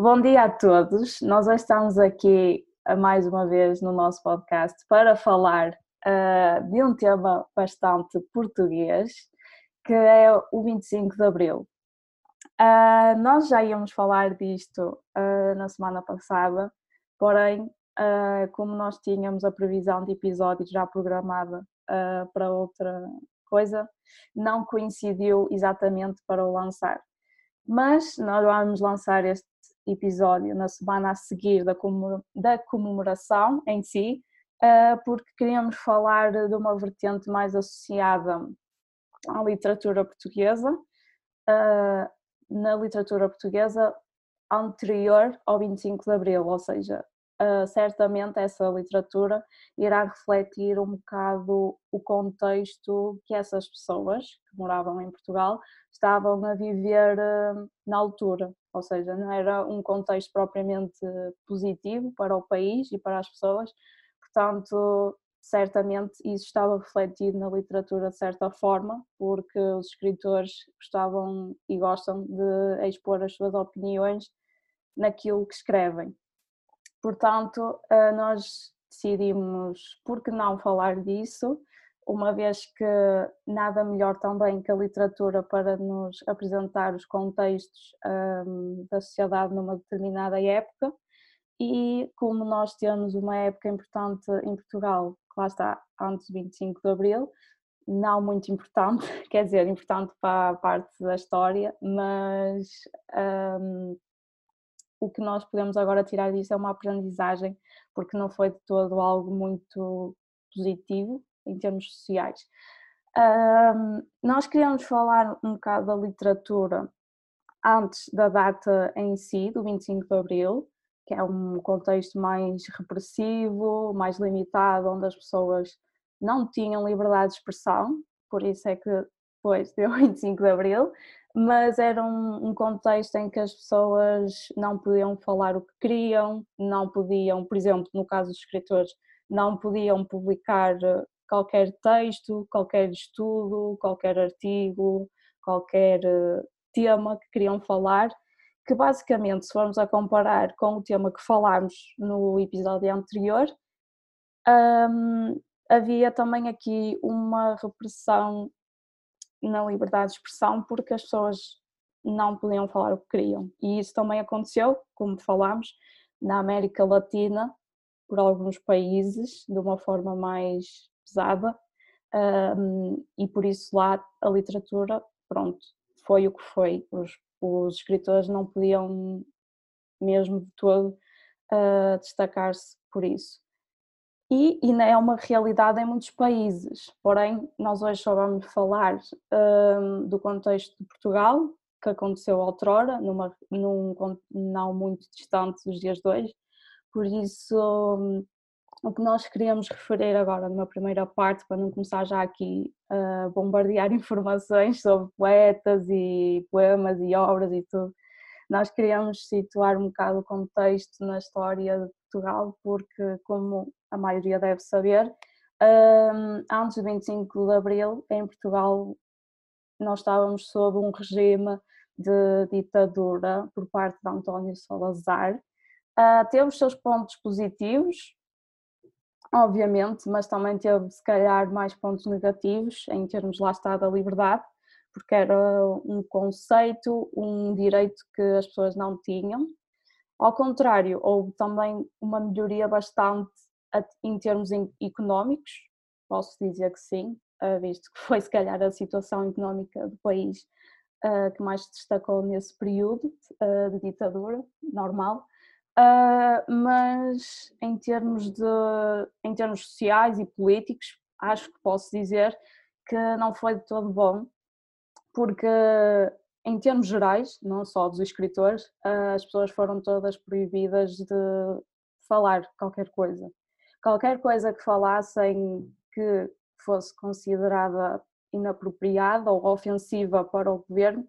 Bom dia a todos. Nós hoje estamos aqui mais uma vez no nosso podcast para falar uh, de um tema bastante português, que é o 25 de Abril. Uh, nós já íamos falar disto uh, na semana passada, porém, como nós tínhamos a previsão de episódios já programada para outra coisa, não coincidiu exatamente para o lançar. Mas nós vamos lançar este episódio na semana a seguir da comemoração em si, eh, porque queríamos falar de uma vertente mais associada à literatura portuguesa, eh, na literatura portuguesa anterior ao 25 de Abril, ou seja, uh, certamente essa literatura irá refletir um bocado o contexto que essas pessoas que moravam em Portugal estavam a viver na altura, ou seja, não era um contexto propriamente positivo para o país e para as pessoas, portanto, certamente isso estava refletido na literatura de certa forma, porque os escritores gostavam e gostam de expor as suas opiniões naquilo que escrevem. Portanto, eh, nós decidimos, por que não falar disso, uma vez que nada melhor também que a literatura para nos apresentar os contextos um, da sociedade numa determinada época. E como nós temos uma época importante em Portugal, que lá está, antes do 25 de Abril, não muito importante, quer dizer, importante para a parte da história, mas um, o que nós podemos agora tirar disso é uma aprendizagem, porque não foi de todo algo muito positivo em termos sociais. Um, nós queríamos falar um bocado da literatura antes da data em si, do 25 de Abril, que é um contexto mais repressivo, mais limitado, onde as pessoas não tinham liberdade de expressão, por isso é que depois deu 25 de Abril, mas era um, um, contexto em que as pessoas não podiam falar o que queriam, não podiam, por exemplo, no caso dos escritores, não podiam publicar eh, qualquer texto, qualquer estudo, qualquer artigo, qualquer eh, tema que queriam falar, que basicamente, se formos a comparar com o tema que falámos no episódio anterior, hum, havia também aqui uma repressão na liberdade de expressão porque as pessoas não podiam falar o que queriam. E isso também aconteceu, como falámos, na América Latina, por alguns países, de uma forma mais pesada, um, e por isso lá a literatura, pronto, foi o que foi. Os, os escritores não podiam mesmo de todo uh, destacar-se por isso e ainda é uma realidade em muitos países. Porém, nós hoje só vamos falar um, do contexto de Portugal, que aconteceu outrora, numa, num não muito distante dos dias de hoje. Por isso, o que nós queríamos referir agora numa primeira parte, para não começar já aqui a bombardear informações sobre poetas e poemas e obras e tudo, nós queríamos situar um bocado o contexto na história de Portugal, porque, como a maioria deve saber, antes do 25 de Abril, em Portugal, nós estávamos sob um regime de ditadura por parte de António Salazar. Ah, teve os seus pontos positivos, obviamente, mas também teve, se calhar, mais pontos negativos em termos, lá está, da liberdade porque era um conceito, um direito que as pessoas não tinham. Ao contrário, houve também uma melhoria bastante em termos económicos, posso dizer que sim, eh, visto que foi se calhar a situação económica do país eh, que mais se destacou nesse período eh, de ditadura normal. Mas em termos, de, em termos sociais e políticos, acho que posso dizer que não foi de todo bom, porque em termos gerais, não só dos escritores, as pessoas foram todas proibidas de falar qualquer coisa. Qualquer coisa que falassem que fosse considerada inapropriada ou ofensiva para o governo,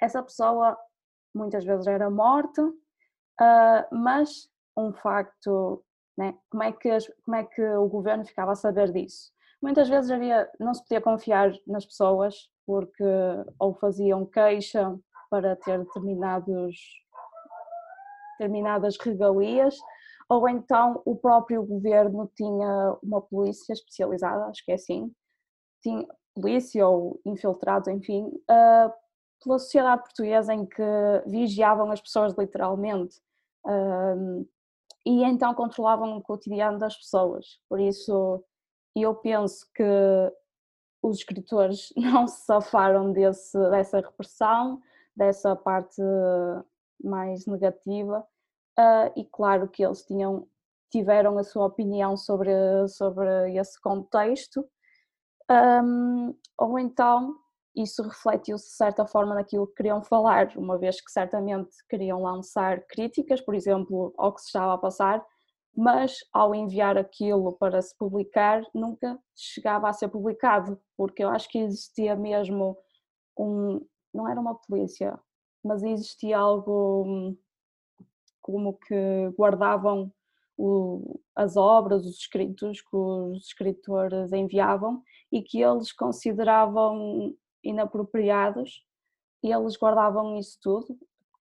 essa pessoa muitas vezes era morta, ah, mas um facto, né? como, é que, como é que o governo ficava a saber disso? Muitas vezes havia, não se podia confiar nas pessoas porque ou faziam queixa para ter determinados determinadas regalias, ou então o próprio governo tinha uma polícia especializada, acho que é assim, tinha polícia ou infiltrados, enfim, uh, pela sociedade portuguesa em que vigiavam as pessoas literalmente uh, e então controlavam o cotidiano das pessoas. Por isso, eu penso que os escritores não se safaram desse, dessa repressão, dessa parte mais negativa, uh, e claro que eles tinham, tiveram a sua opinião sobre, sobre esse contexto, um, ou então isso refletiu-se de certa forma naquilo que queriam falar, uma vez que certamente queriam lançar críticas, por exemplo, ao que se estava a passar, mas ao enviar aquilo para se publicar nunca chegava a ser publicado, porque eu acho que existia mesmo um, não era uma polícia, mas existia algo hum, como que guardavam o, as obras, os escritos que os escritores enviavam e que eles consideravam inapropriados e eles guardavam isso tudo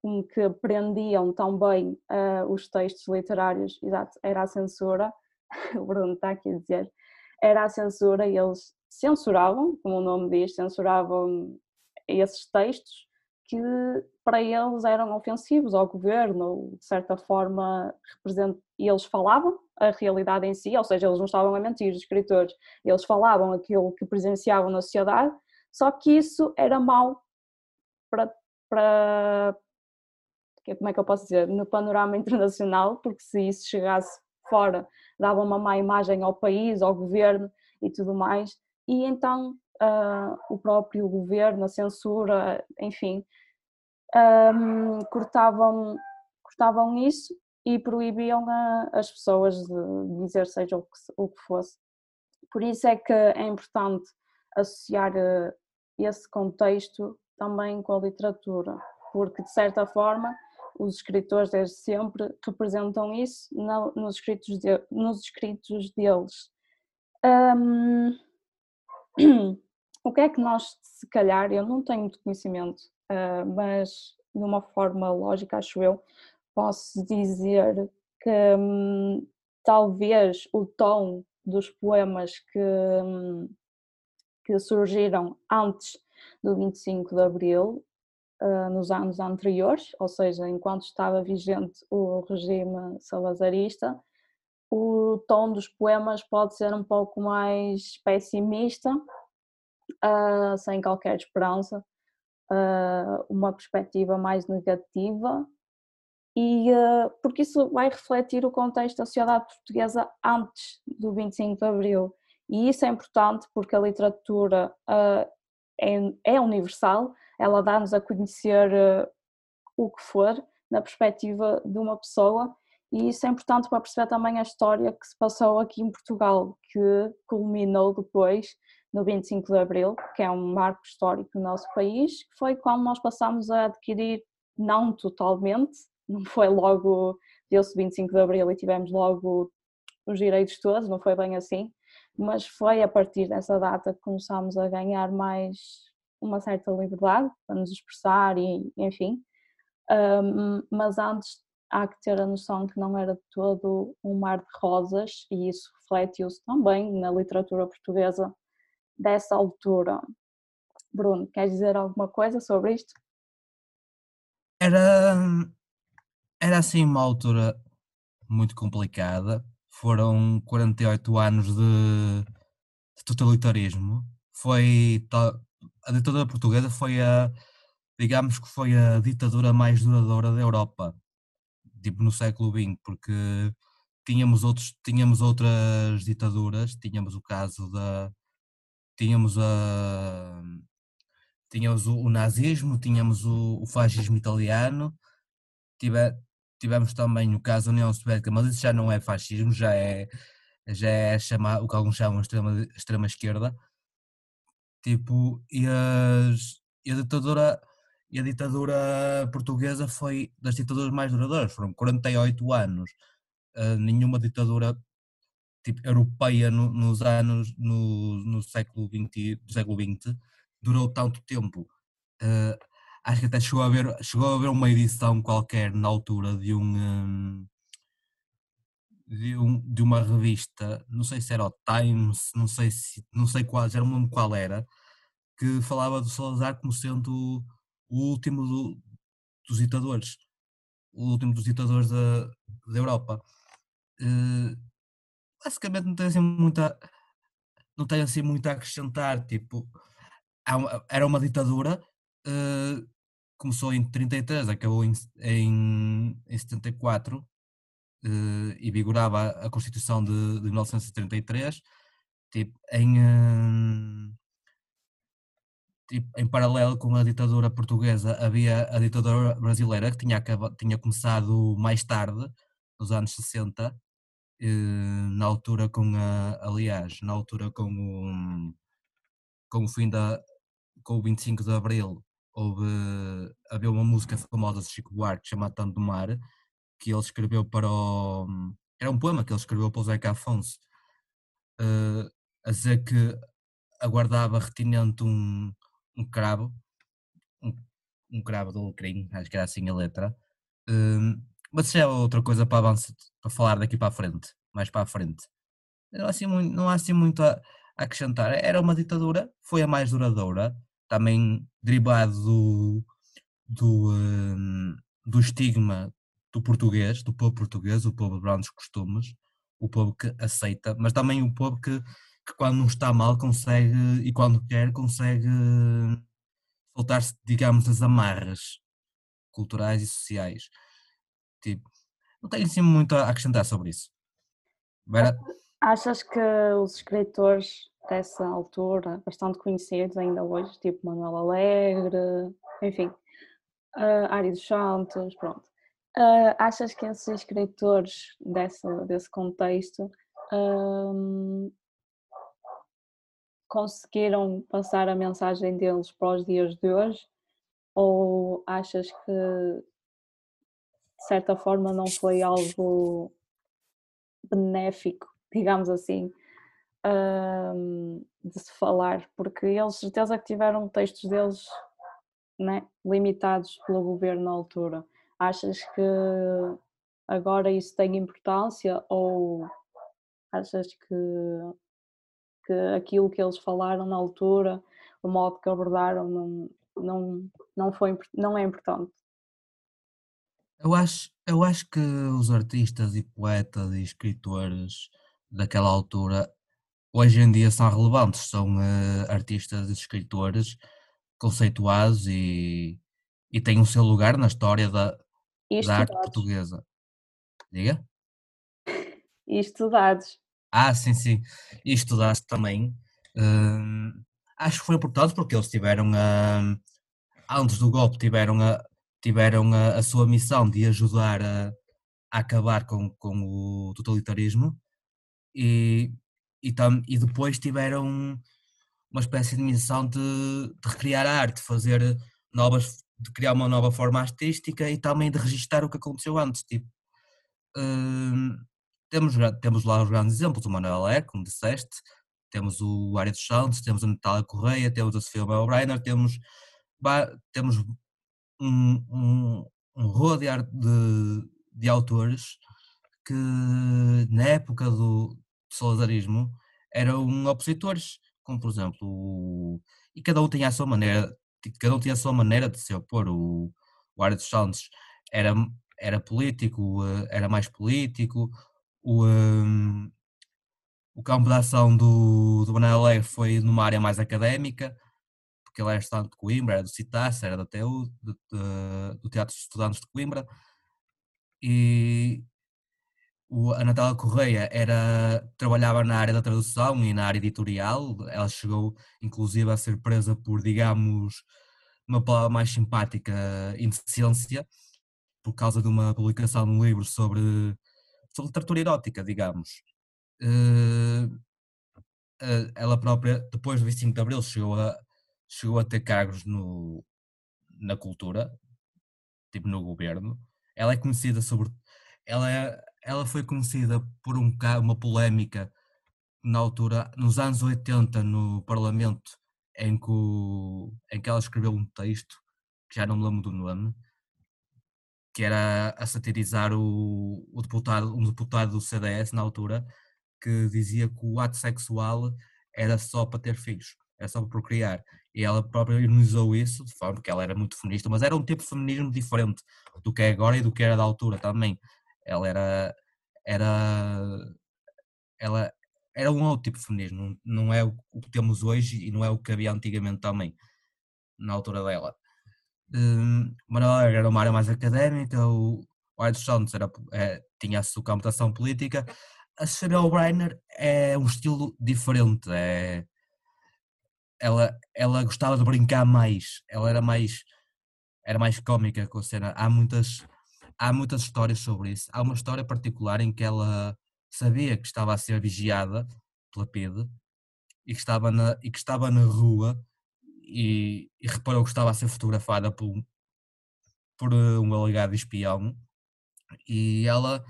como que prendiam tão bem uh, os textos literários, exato, era a censura, o Bruno está aqui a dizer, era a censura e eles censuravam, como o nome diz, censuravam esses textos que para eles eram ofensivos ao governo, de certa forma represent... eles falavam a realidade em si, ou seja, eles não estavam a mentir, os escritores, eles falavam aquilo que presenciavam na sociedade, só que isso era mau para, para, como é que eu posso dizer, no panorama internacional, porque se isso chegasse fora, dava uma má imagem ao país, ao governo e tudo mais, e então uh, o próprio governo, a censura, enfim, um, cortavam, cortavam isso e proibiam a, as pessoas de dizer seja o que, o que fosse. Por isso é que é importante associar esse contexto também com a literatura, porque de certa forma os escritores desde sempre representam isso nos, escritos de, nos escritos deles. Um, o que é que nós, se calhar, eu não tenho muito conhecimento, uh, mas de uma forma lógica, acho eu, posso dizer que um, talvez o tom dos poemas que, um, que surgiram antes do 25 de Abril uh, nos anos anteriores, ou seja, enquanto estava vigente o regime salazarista, o tom dos poemas pode ser um pouco mais pessimista, uh, sem qualquer esperança, uh, uma perspectiva mais negativa, e porque isso vai refletir o contexto da sociedade portuguesa antes do 25 de Abril. E isso é importante porque a literatura é, é universal, ela dá-nos a conhecer uh, o que for na perspectiva de uma pessoa. E isso é importante para perceber também a história que se passou aqui em Portugal, que culminou depois no 25 de Abril, que é um marco histórico no nosso país, que foi quando nós passamos a adquirir, não totalmente, não foi logo, deu-se 25 de Abril e tivemos logo os direitos todos, não foi bem assim, mas foi a partir dessa data que começámos a ganhar mais uma certa liberdade para nos expressar e enfim, um, mas antes há que ter a noção que não era todo um mar de rosas e isso reflete-se também na literatura portuguesa dessa altura. Bruno, queres dizer alguma coisa sobre isto? Era, era assim uma altura muito complicada, foram 48 anos de, de totalitarismo, foi a ditadura portuguesa foi a, digamos que foi a ditadura mais duradoura da Europa, tipo no século XX, porque tínhamos, outros, tínhamos outras ditaduras, tínhamos o caso da, tínhamos a, tínhamos o, o nazismo, tínhamos o, o fascismo italiano, tive, tivemos também o caso da União Soviética, mas isso já não é fascismo, já é, já é chamar, o que alguns chamam de extrema, extrema esquerda, Tipo, e, as, e a ditadura e a ditadura portuguesa foi das ditaduras mais duradouras, foram 48 anos. Uh, nenhuma ditadura tipo, europeia no, nos anos no, no século XX, do século durou tanto tempo. Uh, acho que até chegou a ver, chegou a ver uma edição qualquer na altura de um, hum, de, um, de uma revista, não sei se era o Times, não sei se não sei qual, já não qual era, que falava do Salazar como sendo o último do, dos ditadores, o último dos ditadores da, da Europa. Uh, basicamente não tem assim muita não tem assim muito a acrescentar, tipo, era uma ditadura, uh, começou em 33, acabou em, em, em 74 uh, e vigorava a Constituição de, de 1933, tipo, em, uh, tipo, em paralelo com a ditadura portuguesa havia a ditadura brasileira que tinha, acabado, tinha começado mais tarde, nos anos 60, eh, na altura com a, aliás, na altura com o, com o fim da, com o 25 de Abril, houve, havia uma música famosa de Chico Buarque chamada Tanto do Mar, que ele escreveu para o, era um poema que ele escreveu para o Zeca Afonso, uh, a dizer que aguardava retinente um, um cravo, um, um cravo do alecrim, acho que era assim a letra, uh, mas isso é outra coisa para avançar, para falar daqui para a frente, mais para a frente. Não há assim muito, não há assim muito a acrescentar. Era uma ditadura, foi a mais duradoura, também derivado do, do, um, do estigma do português, do povo português, o povo de grandes costumes, o povo que aceita, mas também o povo que, que quando não está mal consegue e quando quer consegue soltar-se, digamos, das amarras culturais e sociais. Tipo, não tenho assim muito a acrescentar sobre isso. Vera? Achas que os escritores dessa altura, bastante conhecidos ainda hoje, tipo Manuel Alegre, enfim, uh, Ari dos Santos, pronto. Uh, achas que esses escritores desse, desse contexto um, conseguiram passar a mensagem deles para os dias de hoje? Ou achas que de certa forma não foi algo benéfico, digamos assim, um, de se falar, porque eles certeza que tiveram textos deles né, limitados pelo governo na altura. Achas que agora isso tem importância ou achas que, que aquilo que eles falaram na altura, o modo que abordaram não, não, não, foi, não é importante? Eu acho, eu acho que os artistas e poetas e escritores daquela altura hoje em dia são relevantes, são uh, artistas e escritores conceituados e, e têm o seu lugar na história da, da arte portuguesa. Diga? E estudados. Ah, sim, sim. E estudados também. Uh, acho que foi importante porque eles tiveram, uh, antes do golpe, tiveram a, tiveram a, a sua missão de ajudar a, a, acabar com, com o totalitarismo e, e, tam, e depois tiveram uma espécie de missão de, de recriar a arte, fazer novas, de criar uma nova forma artística e também de registar o que aconteceu antes. Tipo, hum, temos, temos lá os grandes exemplos, o Manuel Alegre, como disseste, temos o Ari dos Santos, temos a Natália Correia, temos a Sofia Melbreiner, temos, temos um, um, um rodear de, de autores que na época do salazarismo eram opositores, como por exemplo, o, e cada um tinha a sua maneira, cada um tinha a sua maneira de se opor. O, o dos Santos era, era político, era mais político, o, um, o campo de ação do, do Manuel Alegre foi numa área mais académica, porque ele era estudante de Coimbra, era do CITAS, era da TU, de, do Teatro de Estudantes de Coimbra, e a Natália Correia era, trabalhava na área da tradução e na área editorial, ela chegou inclusive a ser presa por, digamos, uma palavra mais simpática, indecência, por causa de uma publicação de um livro sobre, sobre literatura erótica, digamos. Uh, ela própria, depois do 25 de Abril, chegou a, chegou a ter cargos no, na cultura, tipo no governo. Ela é conhecida sobre. Ela, é, ela foi conhecida por um, uma polémica na altura, nos anos 80, no Parlamento, em que, o, em que ela escreveu um texto que já não me lembro do nome, que era a satirizar o, o deputado, um deputado do CDS na altura, que dizia que o ato sexual era só para ter filhos, era só para procriar. E ela própria ironizou isso, de forma que ela era muito feminista, mas era um tipo de feminismo diferente do que é agora e do que era da altura também. Ela era. era ela era um outro tipo de feminismo, não é o que temos hoje e não é o que havia antigamente também, na altura dela. Um, Manuel era uma área mais académica, o White Santos era, é, tinha a sua computação política, a Cecília O'Brien é um estilo diferente, é, ela, ela gostava de brincar mais, ela era mais era mais cómica com a cena. Há muitas, há muitas histórias sobre isso. Há uma história particular em que ela sabia que estava a ser vigiada pela PIDE e que estava na, e que estava na rua e, e reparou que estava a ser fotografada por, por eh, um alegado espião. E ela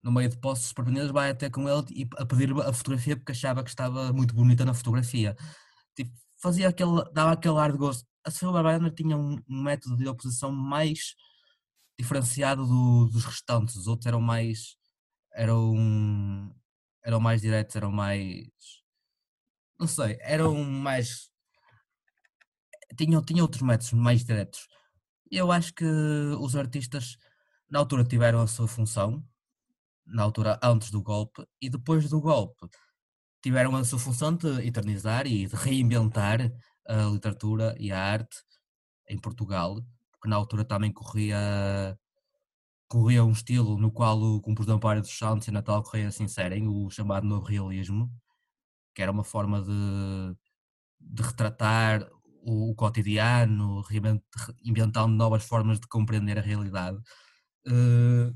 no meio de postos surpreendidos vai até com ele e a pedir a fotografia porque achava que estava muito bonita na fotografia. Tipo, fazia aquele, dava aquele ar de gosto a Sofia Barbariana tinha um, método de oposição mais diferenciado do, dos restantes os outros eram mais eram eram mais diretos eram mais não sei eram mais tinham, tinham outros métodos mais diretos. Eu acho que os artistas na altura tiveram a sua função, na altura antes do golpe e depois do golpe. Tiveram a sua função de eternizar e de reinventar a literatura e a arte em Portugal, porque na altura também corria corria um estilo no qual o compositor Amparo dos Santos e Natal Correia se inserem, o chamado novo realismo, que era uma forma de, de retratar o, o cotidiano, inventando novas formas de compreender a realidade. Uh,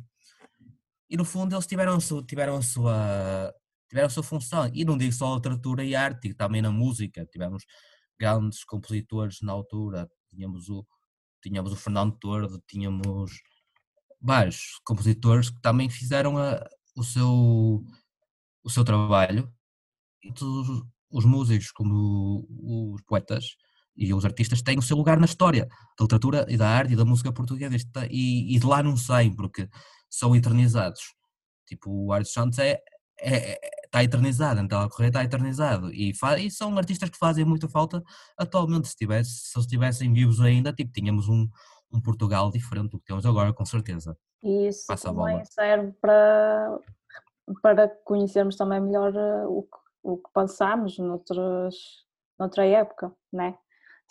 e no fundo eles tiveram a tiveram a sua, tiveram a sua função. E não digo só a literatura e arte, também na música. Tivemos grandes compositores na altura. Tínhamos o, tínhamos o Fernando Tordo, tínhamos vários compositores que também fizeram a, o, seu, o seu trabalho. E todos os músicos, como os poetas, e os artistas têm o seu lugar na história da literatura e da arte e da música portuguesa e, e de lá não saem porque são eternizados. Tipo, o Arte Santos é, é, é, está eternizado, então a Correia está eternizado e, e, são artistas que fazem muita falta atualmente. Se, tivesse, se eles estivessem vivos ainda, tipo, tínhamos um, um Portugal diferente do que temos agora, com certeza. E isso Passa também serve para, para conhecermos também melhor eh, o que, o que passamos noutras, noutra época, né?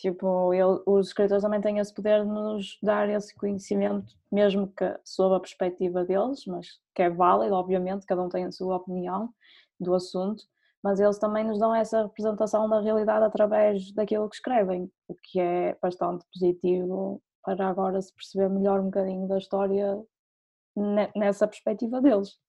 Tipo, ele, os escritores também têm esse poder de nos dar esse conhecimento, mesmo que sob a perspectiva deles, mas que é válido, obviamente, cada um tem a sua opinião do assunto, mas eles também nos dão essa representação da realidade através daquilo que escrevem, o que é bastante positivo para agora se perceber melhor um bocadinho da história nessa perspectiva deles.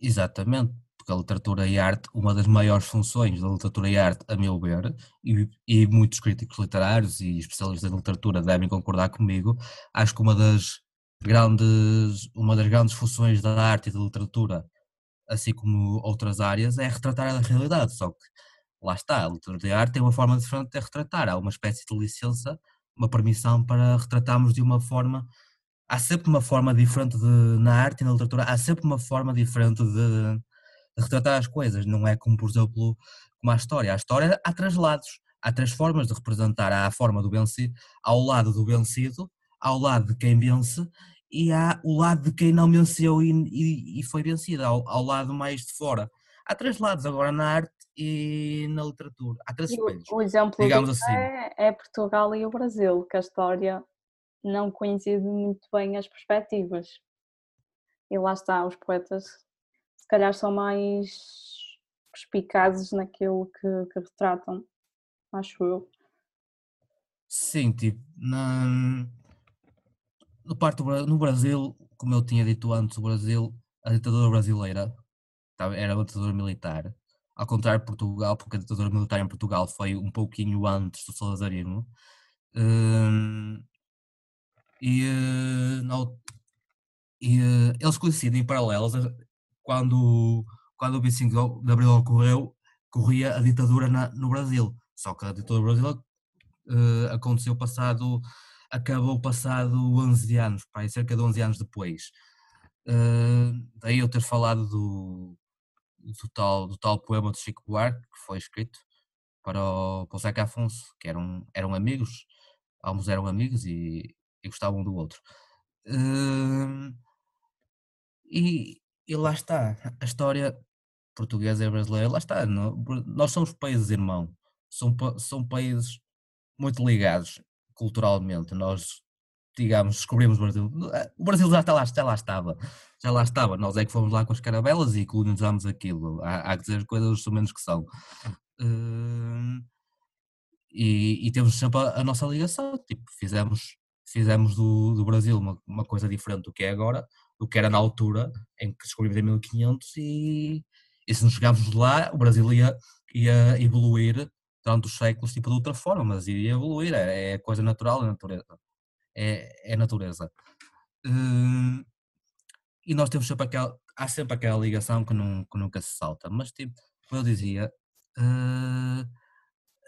Exatamente, porque a literatura e a arte, uma das maiores funções da literatura e arte, a meu ver, e, e muitos críticos literários e especialistas da literatura devem concordar comigo, acho que uma das grandes, uma das grandes funções da arte e da literatura, assim como outras áreas, é retratar a realidade, só que lá está, a literatura e a arte tem uma forma diferente de retratar, há uma espécie de licença, uma permissão para retratarmos de uma forma há sempre uma forma diferente de, na arte e na literatura, há sempre uma forma diferente de, retratar as coisas, não é como, por exemplo, como a história. A história há três lados, há três formas de representar. Há a forma do vencido, ao lado do vencido, ao lado de quem vence e há o lado de quem não venceu e, e, e foi vencido, ao, ao, lado mais de fora. Há três lados agora na arte e na literatura. Há três espelhos. O, o exemplo digamos assim. É, é, Portugal e o Brasil, que a história não coincide muito bem as perspectivas. E lá está, os poetas calhar são mais perspicazes naquilo que, que retratam, acho eu. Sim, tipo, na, no, parte, no Brasil, como eu tinha dito antes, o Brasil, a ditadura brasileira era uma ditadura militar, ao contrário de Portugal, porque a ditadura militar em Portugal foi um pouquinho antes do salazarismo. Hum, e, eh, não, e eh, eles coincidem paralelos quando, quando o 25 de Abril ocorreu, corria a ditadura na, no Brasil. Só que a ditadura no Brasil uh, aconteceu passado acabou passado 11 anos, pá, cerca de 11 anos depois. Uh, daí eu ter falado do, do, tal, do tal poema de Chico Buarque, que foi escrito para o, para o Zeca Afonso, que eram, eram amigos, ambos eram amigos e, e gostavam um do outro. Uh, e, e lá está, a história portuguesa e brasileira, lá está, nós somos países irmãos, são, são países muito ligados culturalmente, nós digamos, descobrimos o Brasil. O Brasil já, está lá, já lá estava, já lá estava. Nós é que fomos lá com as carabelas e colonizamos aquilo. Há, há que dizer as coisas os menos que são. Uh, e, e, temos sempre a, a, nossa ligação. Tipo, fizemos, fizemos do, do Brasil uma, uma, coisa diferente do que é agora, do que era na altura em que descobrimos em 1500 e, e se nos chegámos lá, o Brasil ia, ia evoluir durante os séculos tipo, de outra forma, mas iria evoluir, é, é coisa natural da natureza é, é natureza. Uh, e nós temos sempre aquela, há sempre aquela ligação que, não, que nunca se salta, mas tipo, como eu dizia, uh,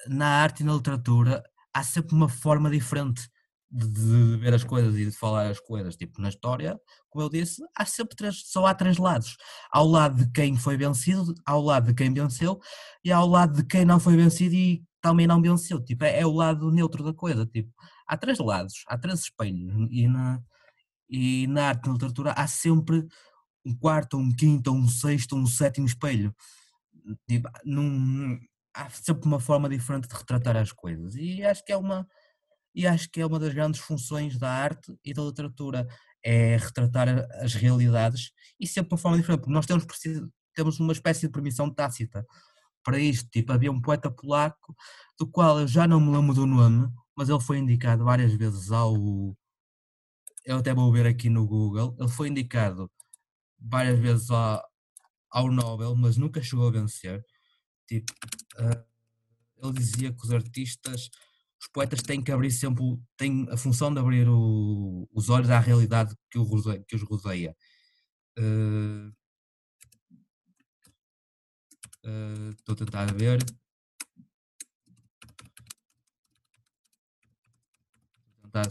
na arte e na literatura há sempre uma forma diferente de, ver as coisas e de falar as coisas, tipo na história, como eu disse, há sempre três, só há três lados, ao lado de quem foi vencido, ao lado de quem venceu e ao lado de quem não foi vencido e também não venceu, tipo, é, é o lado neutro da coisa, tipo, há três lados, há três espelhos e na, e na arte na literatura há sempre um quarto, um quinto, um sexto, um sétimo espelho. Tipo, num, há sempre uma forma diferente de retratar as coisas e acho que é uma e acho que é uma das grandes funções da arte e da literatura é retratar as realidades e sempre uma forma diferente porque nós temos temos uma espécie de permissão tácita para isto tipo havia um poeta polaco do qual eu já não me lembro do nome mas ele foi indicado várias vezes ao. Eu até vou ver aqui no Google. Ele foi indicado várias vezes ao, ao Nobel, mas nunca chegou a vencer. Tipo, uh, ele dizia que os artistas, os poetas têm que abrir sempre, têm a função de abrir o, os olhos à realidade que, o, que os rodeia. Uh, estou uh, a tentar ver.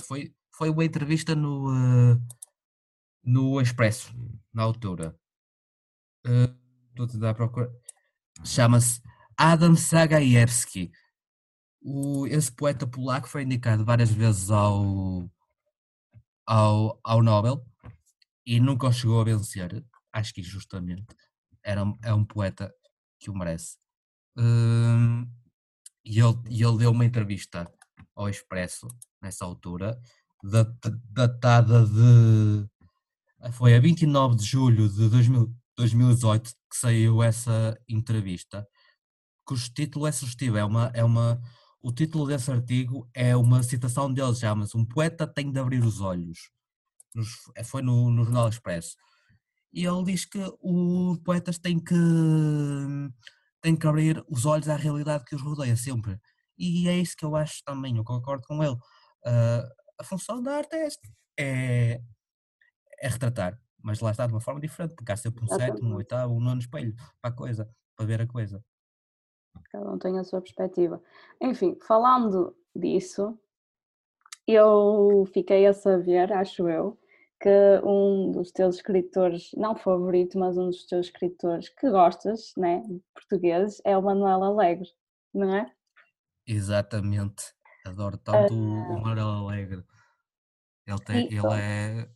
Foi, foi uma entrevista no, uh, no Expresso, na altura. Uh, estou a tentar procurar. Chama-se Adam Sagajewski. O, esse poeta polaco foi indicado várias vezes ao, ao, ao Nobel e nunca o chegou a vencer. Acho que justamente era, é um poeta que o merece. Uh, e ele, ele deu uma entrevista ao Expresso nessa altura, datada de. Foi a 29 de julho de 2000, 2018 que saiu essa entrevista, cujo título é sugestivo, é uma, é uma, o título desse artigo é uma citação dele, chama-se Um Poeta Tem de Abrir os Olhos, Nos, é, foi no, no Jornal Expresso. E ele diz que os poetas têm que, têm que abrir os olhos à realidade que os rodeia sempre. E é isso que eu acho também, eu concordo com ele. Uh, a função da arte é, é, é, retratar, mas lá está de uma forma diferente, porque há sempre um sétimo, um oitavo, um nono espelho para a coisa, para ver a coisa. Cada um tem a sua perspectiva. Enfim, falando disso, eu fiquei a saber, acho eu, que um dos teus escritores, não favorito, mas um dos teus escritores que gostas, né, portugueses, é o Manuel Alegre, não é? Exatamente. Adoro tanto uh, o Manuel Alegre. Ele, tem, ele, é,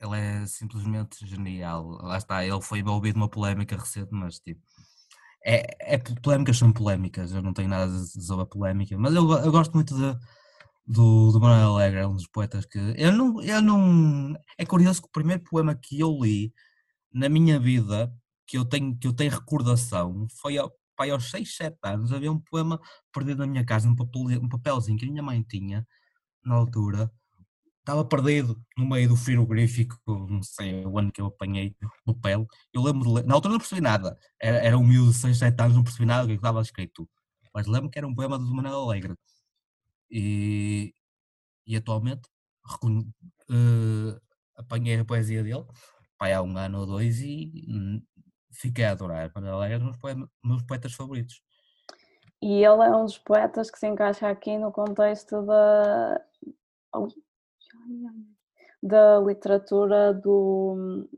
ele é simplesmente genial. Lá está, ele foi envolvido numa polémica recente, mas tipo. É, é, polémicas são polémicas, eu não tenho nada sobre a polémica, mas eu, eu gosto muito de, do, do Manuel Alegre, é um dos poetas que. Eu não, eu não. É curioso que o primeiro poema que eu li na minha vida, que eu tenho, que eu tenho recordação, foi pai, aos 6, 7 anos, havia um poema perdido na minha casa, um, papel, um papelzinho que a minha mãe tinha, na altura, estava perdido no meio do frigorífico, não sei o ano que eu apanhei no papel. Eu lembro de na altura não percebi nada, era, era um miúdo de 6, 7 anos, não percebi nada do que estava escrito, mas lembro que era um poema do Manuel Alegre. E, e atualmente uh, apanhei a poesia dele, pai, há um ano ou dois, e fiquei a adorar. Manuel Alegre é um dos poetas, meus poetas favoritos. E ele é um dos poetas que se encaixa aqui no contexto da. Da literatura do,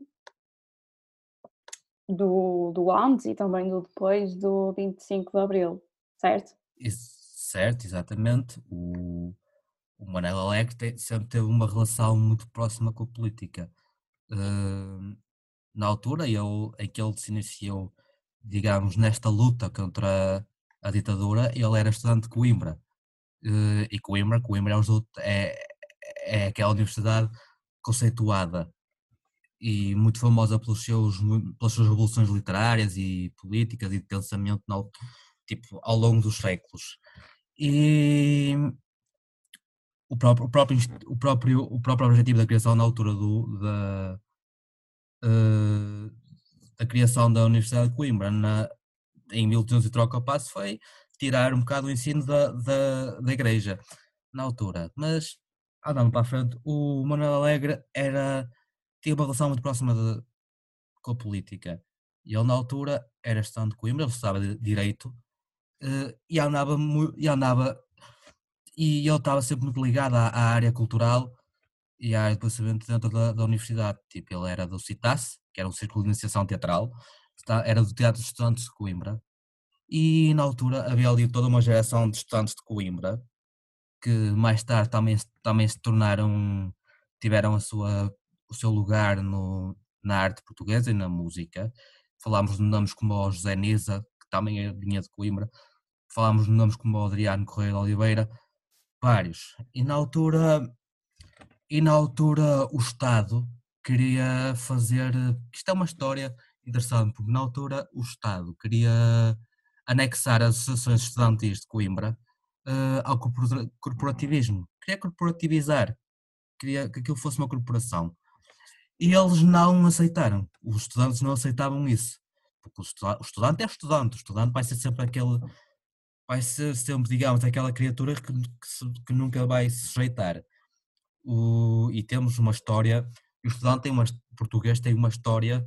do, do antes e também do depois do 25 de Abril, certo? certo, exatamente. O, o Manel Alegre sempre teve uma relação muito próxima com a política. Uh, na altura ele, em que ele se iniciou, digamos, nesta luta contra a ditadura, ele era estudante de Coimbra. Uh, e Coimbra, Coimbra é, é, aquela universidade conceituada e muito famosa pelos seus, pelas suas revoluções literárias e políticas e de pensamento no, tipo, ao longo dos séculos. E o próprio, o próprio, o próprio, o próprio objetivo da criação na altura do, da, uh, da criação da Universidade de Coimbra na, em 1200 e troca passo foi tirar um bocado o ensino da, da, da igreja na altura. Mas, andando para a frente, o Manuel Alegre era tinha uma relação muito próxima de, com a política. E ele, na altura, era estudante de Coimbra, ele estudava de Direito, uh, e andava, e andava, e ele estava sempre muito ligado à, à, área cultural e à área de pensamento dentro da, da, universidade. Tipo, ele era do CITAS, que era um círculo de iniciação teatral, era do Teatro de Estudantes de Coimbra, e na altura havia ali toda uma geração de estudantes de Coimbra, que mais tarde também, também se tornaram, tiveram a sua o seu lugar no, na arte portuguesa e na música. Falámos de nomes como o José Nisa, que também é vinha de Coimbra, falámos de nomes como o Adriano Correia de Oliveira, vários. E na altura, e na altura o Estado queria fazer, isto é uma história interessante, porque na altura o Estado queria anexar as associações estudantis de Coimbra uh, ao corporativismo, queria corporativizar, queria que aquilo fosse uma corporação. E eles não aceitaram. Os estudantes não aceitavam isso. Porque o estudante é estudante, o estudante vai ser sempre aquele, vai ser sempre, digamos, aquela criatura que, que, que nunca vai se sujeitar. O, e temos uma história, o estudante tem uma, o português tem uma história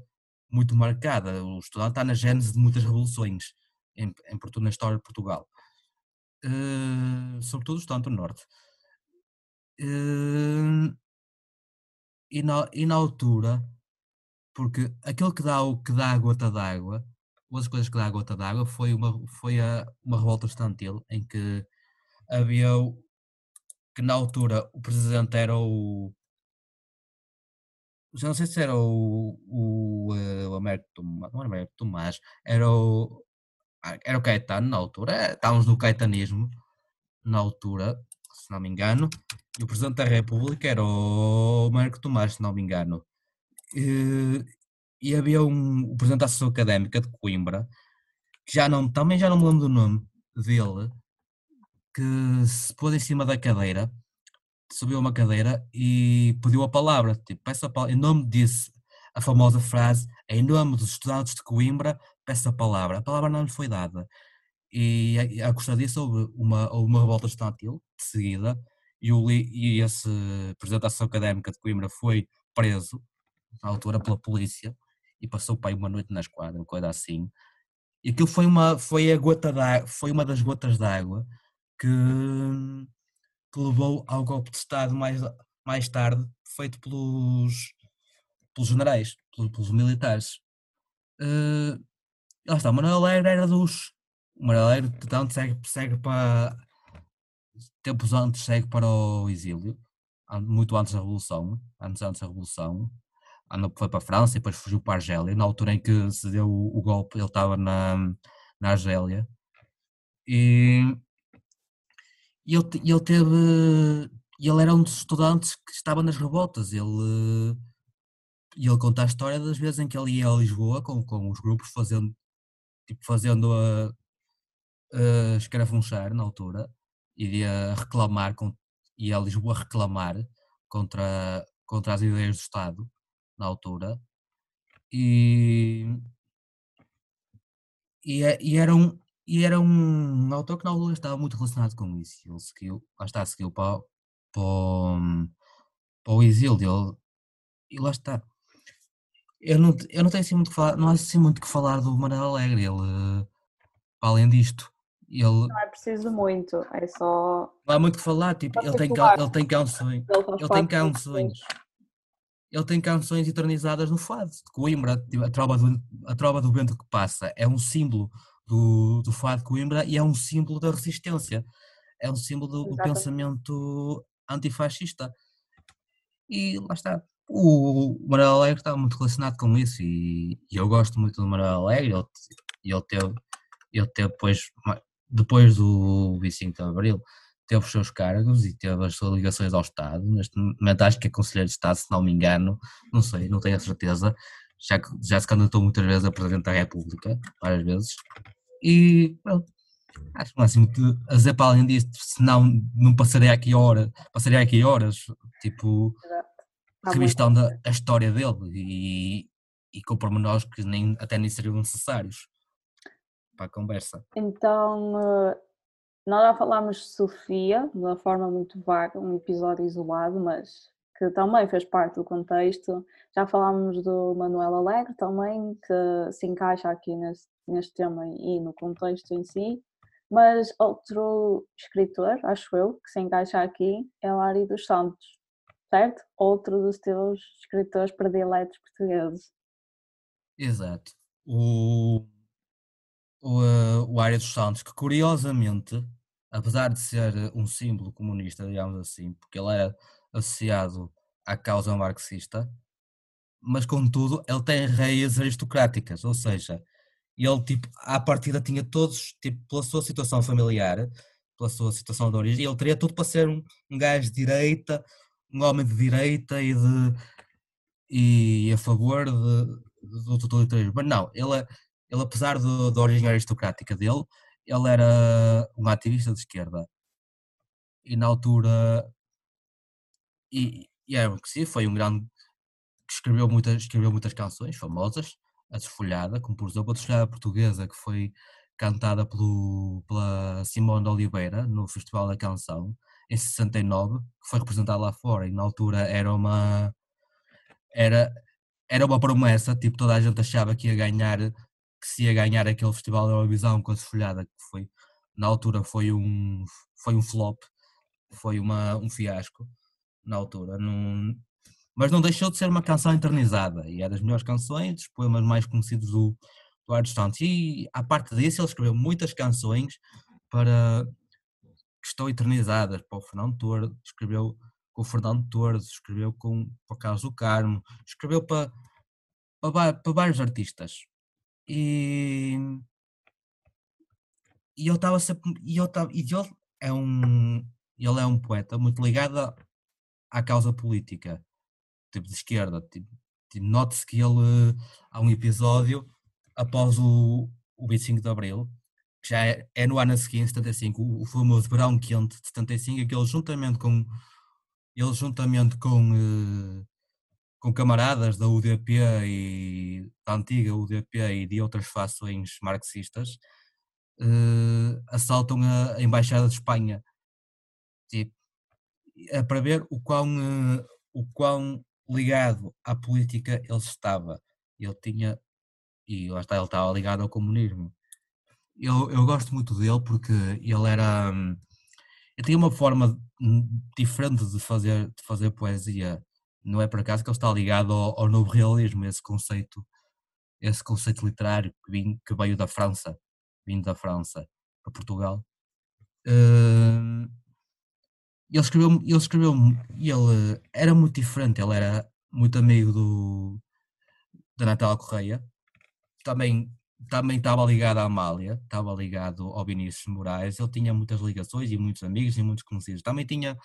muito marcada. O estudante está na gênese de muitas revoluções, em, em, na história de Portugal. Uh, sobretudo o estudante do Norte. Uh, e na, e na altura, porque aquilo que dá, o que dá a gota d'água, uma das coisas que dá a gota d'água foi, uma, foi a, uma revolta estudantil em que havia que na altura o presidente era o já não sei se era o, o, eh, o Américo Tomás, não era Américo Tomás, era o, era o Caetano na altura, é, estávamos no caetanismo na altura, se não me engano, e o Presidente da República era o Marco Tomás, se não me engano. E, e havia um, o Presidente da Associação Académica de Coimbra, que já não, também já não me lembro do nome dele, que se pôs em cima da cadeira, subiu uma cadeira e pediu a palavra, tipo, peço a palavra, em nome disse a famosa frase, em nome dos estudantes de Coimbra, peço a palavra. A palavra não lhe foi dada. E a, custa disso houve uma, uma revolta estudantil de seguida, e, o, e esse presidente da Académica de Coimbra foi preso, na altura, pela polícia, e passou aí uma noite na esquadra, coisa assim. E aquilo foi uma, foi a gota da, foi uma das gotas d'água que, que levou ao golpe de Estado mais, mais tarde, feito pelos, pelos generais, pelos, pelos militares. Uh, lá está, Manuel Alegre era dos. Manuel Alegre, portanto, segue, segue para tempos antes segue para o exílio, muito antes da Revolução, antes antes da Revolução, foi para a França e depois fugiu para a Argélia, na altura em que se deu o, golpe ele estava na, na Argélia, e, e ele, ele teve, ele era um dos estudantes que estava nas revoltas, ele, ele conta a história das vezes em que ele ia a Lisboa com, com os grupos fazendo, tipo, fazendo a, a escarafunchar na altura, iria reclamar, com, ia a Lisboa reclamar contra, contra as ideias do Estado na altura e, e, é, e era um e era um autor que na altura estava muito relacionado com isso. Ele seguiu, lá está, seguiu para, para, para o exílio. Ele, e lá está. Eu não, eu não tenho assim muito que falar, não há assim muito que falar do Manuel Alegre. Ele, além disto, Ele, Não é preciso muito, é só. não há muito que falar, tipo, ele tem, ele tem canções, Ele, tem canções, ele tem canções eternizadas no fado de Coimbra, tipo, a trova do, a trova do vento que passa é um símbolo do, do fado de Coimbra e é um símbolo da resistência, é um símbolo do, do pensamento antifascista. E lá está. O Manuel Alegre está muito relacionado com isso e, e eu gosto muito do Manuel Alegre. Ele, ele teve, ele teve depois, depois do 25 de Abril, teve os seus cargos e teve as suas ligações ao Estado. Neste momento acho que é Conselheiro de Estado, se não me engano, não sei, não tenho a certeza. Já, que- já se candidatou muitas vezes a Presidente da República, várias vezes. E pronto, acho que assim muito a dizer para além disto, senão não passaria aqui horas, passaria aqui horas, tipo, Há revistando a, a história dele e, e com pormenores que nem, até nem seriam necessários para a conversa. Então, eh, nós já falámos de Sofia, de uma forma muito vaga, um episódio isolado, mas que também fez parte do contexto. Já falámos do Manuel Alegre também, que se encaixa aqui neste, neste tema e no contexto em si. Mas outro escritor, acho eu, que se encaixa aqui é Lari dos Santos, certo? Outro dos teus escritores prediletos portugueses. Exato. O, o, eh, o Área dos Santos, que curiosamente, apesar de ser um símbolo comunista, digamos assim, porque ele era associado à causa marxista, mas contudo ele tem raízes aristocráticas, ou seja, ele tipo, à partida tinha todos, tipo, pela sua situação familiar, pela sua situação de origem, ele teria tudo para ser um, um gajo de direita, um homem de direita e de e a favor de, do totalitarismo. Mas não, ele, é- ele apesar da origem aristocrática dele, ele era um ativista de esquerda. E na altura, e, e era que sim, foi um grande, que escreveu muitas, escreveu muitas canções famosas, a Desfolhada, como por exemplo a Desfolhada Portuguesa, que foi cantada pelo, pela Simone de Oliveira no Festival da Canção, em 69, que foi representada lá fora, e na altura era uma era, era uma promessa, tipo, toda a gente achava que ia ganhar, que se ia ganhar aquele festival da Eurovisão com a desfolhada, que foi, na altura foi um, foi um flop, foi uma, um fiasco, na altura, não, mas não deixou de ser uma canção eternizada, e é das melhores canções, dos poemas mais conhecidos do, do Art Santos, e à parte disso ele escreveu muitas canções para, que estão eternizadas, para o Fernando Torres, escreveu com o Fernando Torres, escreveu com para Carlos do Carmo, escreveu para, para, para vários artistas. E, e ele estava sempre. E ele, estava, e ele é um. Ele é um poeta muito ligado à- à causa política, tipo de esquerda. Tipo, tipo, Note-se que ele há um episódio após o, o 25 de Abril, que já é, é no ano seguinte, 75, o, o famoso verão quente de 75, em que ele juntamente com ele juntamente com, eh, com camaradas da UDP e da antiga UDP e de outras fações marxistas, eh, assaltam a, a Embaixada de Espanha. Tipo, é para ver o quão, eh, o quão ligado à política ele estava. Ele tinha, e lá está, ele estava ligado ao comunismo. Eu, eu gosto muito dele porque ele era. hum, Ele tinha uma forma hum, diferente de fazer, de fazer poesia. Não é por acaso que ele está ligado ao, ao novo realismo, esse conceito, esse conceito literário que, vim, que veio da França, vindo da França para Portugal. Hum, ele escreveu, ele escreveu, ele era muito diferente, ele era muito amigo do, da Natália Correia, também, também estava ligado à Amália, estava ligado ao Vinícius Moraes, ele tinha muitas ligações e muitos amigos e muitos conhecidos, também tinha,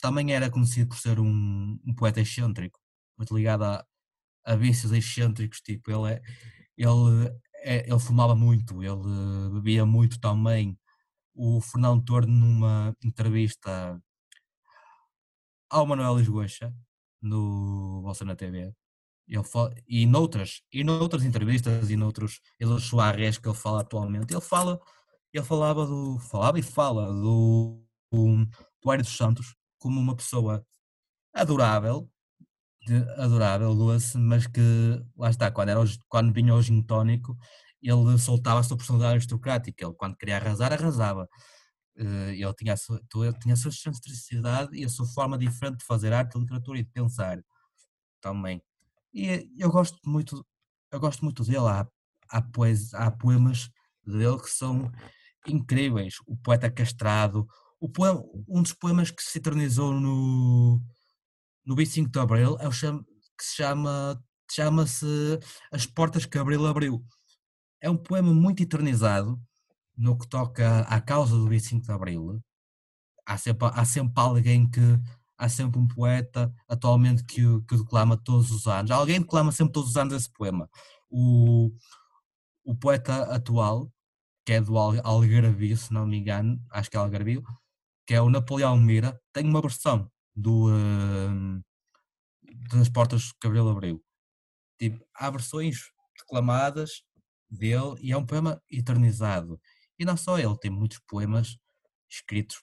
também era conhecido por ser um, um poeta excêntrico, muito ligado a, a vícios excêntricos, tipo, ele, é- ele, é- ele fumava muito, ele bebia muito também, o Fernando Torno numa entrevista ao Manuel Lisboa no Bolsa na TV. Ele fala, e, noutras, e noutras entrevistas e noutros eles soares que ele fala atualmente, ele fala, ele falava do, falava e fala do, do, do Aire dos Santos como uma pessoa adorável, de- adorável, doce, mas que lá está, quando, era quando vinha o gin tónico, ele soltava a sua personalidade aristocrática, ele quando queria arrasar, arrasava. Uh, ele tinha sua, tinha a sua excentricidade e a sua forma diferente de fazer arte, literatura e de pensar também. E eu gosto muito, eu gosto muito dele, há, há, poes, há poemas dele que são incríveis. O Poeta Castrado, o poema, um dos poemas que se eternizou no, no 25 de Abril é o cham, que se chama chama-se As Portas que Abril abriu. É um poema muito eternizado no que toca à causa do 25 de Abril. Há sempre, há sempre alguém que há sempre um poeta atualmente que, que declama todos os anos. Alguém declama sempre todos os anos esse poema. O, o poeta atual, que é do Algarvio, se não me engano, acho que é Algarvio, que é o Napoleão Mira, tem uma versão do, uh, das Portas que Gabriel abriu. Tipo, há versões declamadas dele e é um poema eternizado. E não só ele, tem muitos poemas escritos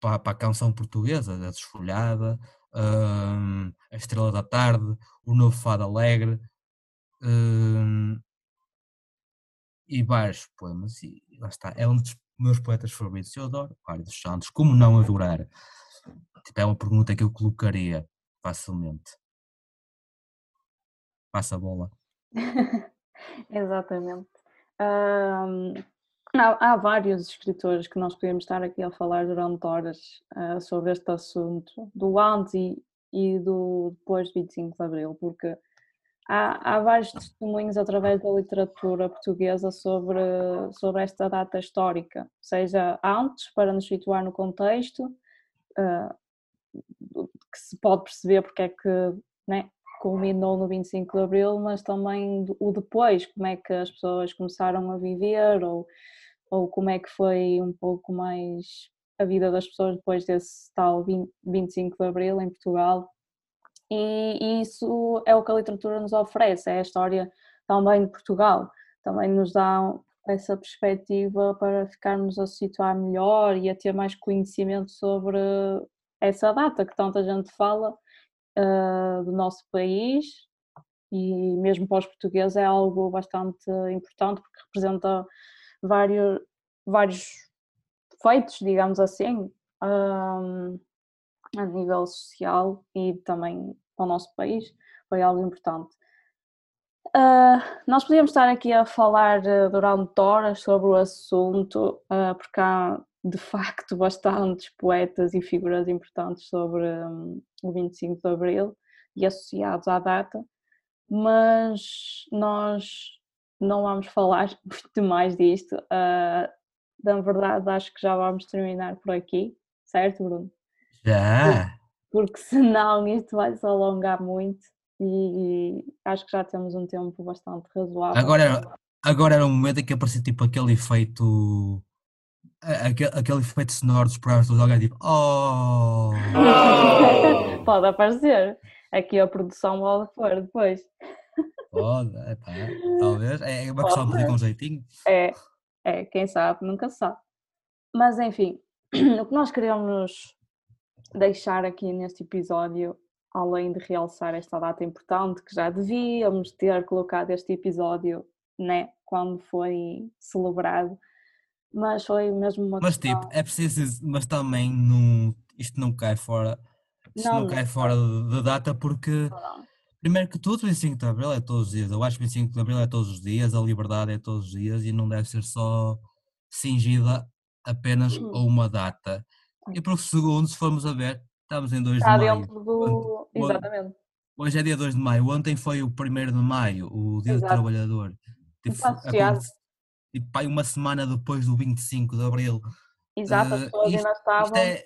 para, para a canção portuguesa, a Desfolhada, uh, A Estrela da Tarde, O Novo Fado Alegre, uh, e vários poemas, e lá está, é um dos meus poetas favoritos, eu adoro Mário dos Santos, como não adorar? Tipo, é uma pergunta que eu colocaria facilmente. Passa a bola. Exatamente. Um, há, há, vários escritores que nós podemos estar aqui a falar durante horas uh, sobre este assunto, do antes e, e do depois de 25 de Abril, porque há, há vários testemunhos através da literatura portuguesa sobre, sobre esta data histórica, seja antes, para nos situar no contexto, uh, que se pode perceber porque é que né, culminou no 25 de Abril, mas também o depois, como é que as pessoas começaram a viver ou, ou como é que foi um pouco mais a vida das pessoas depois desse tal 20, 25 de Abril em Portugal. E, e isso é o que a literatura nos oferece, é a história também de Portugal, também nos dá essa perspectiva para ficarmos a situar melhor e a ter mais conhecimento sobre essa data que tanta gente fala uh, do nosso país e mesmo para os portugueses é algo bastante importante porque representa vários, vários feitos, digamos assim, um, a nível social e também para o nosso país, foi algo importante. Uh, nós podíamos estar aqui a falar uh, durante horas sobre o assunto, uh, porque há de facto bastantes poetas e figuras importantes sobre um, o 25 de Abril e associados à data, mas nós não vamos falar muito mais disto. na verdade, acho que já vamos terminar por aqui, certo, Bruno? Já! Porque senão isto vai se alongar muito e, acho que já temos um tempo bastante razoável. Agora, agora era um momento em que aparecia tipo aquele efeito. Aquele, aquele efeito sonoro dos programas todos alguém tipo oh! pode aparecer aqui a produção pode for depois pode, é pá, talvez é uma questão de pedir com um jeitinho é, é, quem sabe, nunca sabe mas enfim, o que nós queremos deixar aqui neste episódio, além de realçar esta data importante, que já devíamos ter colocado este episódio, né, quando foi celebrado, mas foi mesmo uma Mas questão... tipo, é preciso, mas também não, isto não cai fora, isto não, não cai fora da data porque... Não. Primeiro que tudo, 25 de Abril é todos os dias. Eu acho que 25 de Abril é todos os dias, a liberdade é todos os dias e não deve ser só cingida apenas a uhum. uma data. E por segundo, se formos a ver, estamos em 2 Está de maio. Do... Exatamente. Hoje é dia 2 de maio, ontem foi o 1 de maio, o Dia Exato. do Trabalhador. Tipo, tipo, pai, uma semana depois do 25 de Abril. Exato, as eh, pessoas ainda estavam. Isto é,